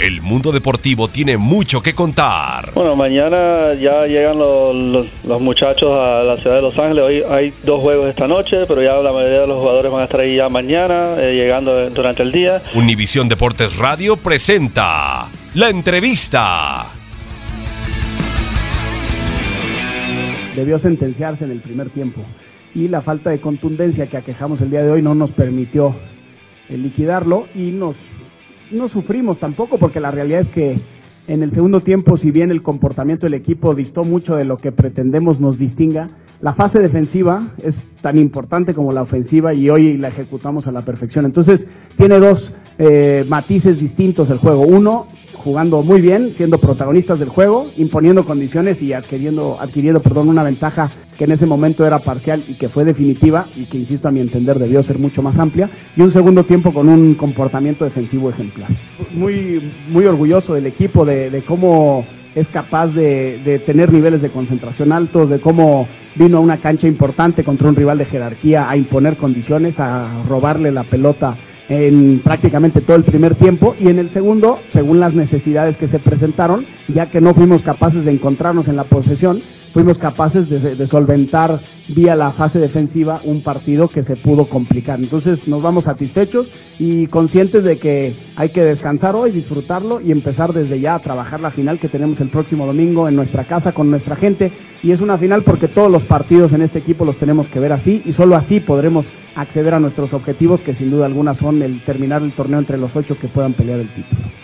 El mundo deportivo tiene mucho que contar. Bueno, mañana ya llegan los, los- los muchachos a la ciudad de Los Ángeles. Hoy hay dos juegos esta noche, pero ya la mayoría de los jugadores van a estar ahí ya mañana, eh, llegando durante el día. Univisión Deportes Radio presenta la entrevista. debió sentenciarse en el primer tiempo y la falta de contundencia que aquejamos el día de hoy no nos permitió liquidarlo y nos no sufrimos tampoco porque la realidad es que en el segundo tiempo si bien el comportamiento del equipo distó mucho de lo que pretendemos nos distinga la fase defensiva es tan importante como la ofensiva y hoy la ejecutamos a la perfección. Entonces tiene dos eh, matices distintos el juego. Uno jugando muy bien, siendo protagonistas del juego, imponiendo condiciones y adquiriendo, adquiriendo perdón, una ventaja que en ese momento era parcial y que fue definitiva y que, insisto, a mi entender debió ser mucho más amplia, y un segundo tiempo con un comportamiento defensivo ejemplar. Muy, muy orgulloso del equipo, de, de cómo es capaz de, de tener niveles de concentración altos, de cómo vino a una cancha importante contra un rival de jerarquía a imponer condiciones, a robarle la pelota en prácticamente todo el primer tiempo y en el segundo, según las necesidades que se presentaron, ya que no fuimos capaces de encontrarnos en la posesión, fuimos capaces de, solventar vía la fase defensiva un partido que se pudo complicar. Entonces nos vamos satisfechos y conscientes de que hay que descansar hoy, disfrutarlo y empezar desde ya a trabajar la final que tenemos el próximo domingo en nuestra casa con nuestra gente. Y es una final porque todos los partidos en este equipo los tenemos que ver así y solo así podremos acceder a nuestros objetivos que sin duda alguna son el terminar el torneo entre los ocho que puedan pelear el título.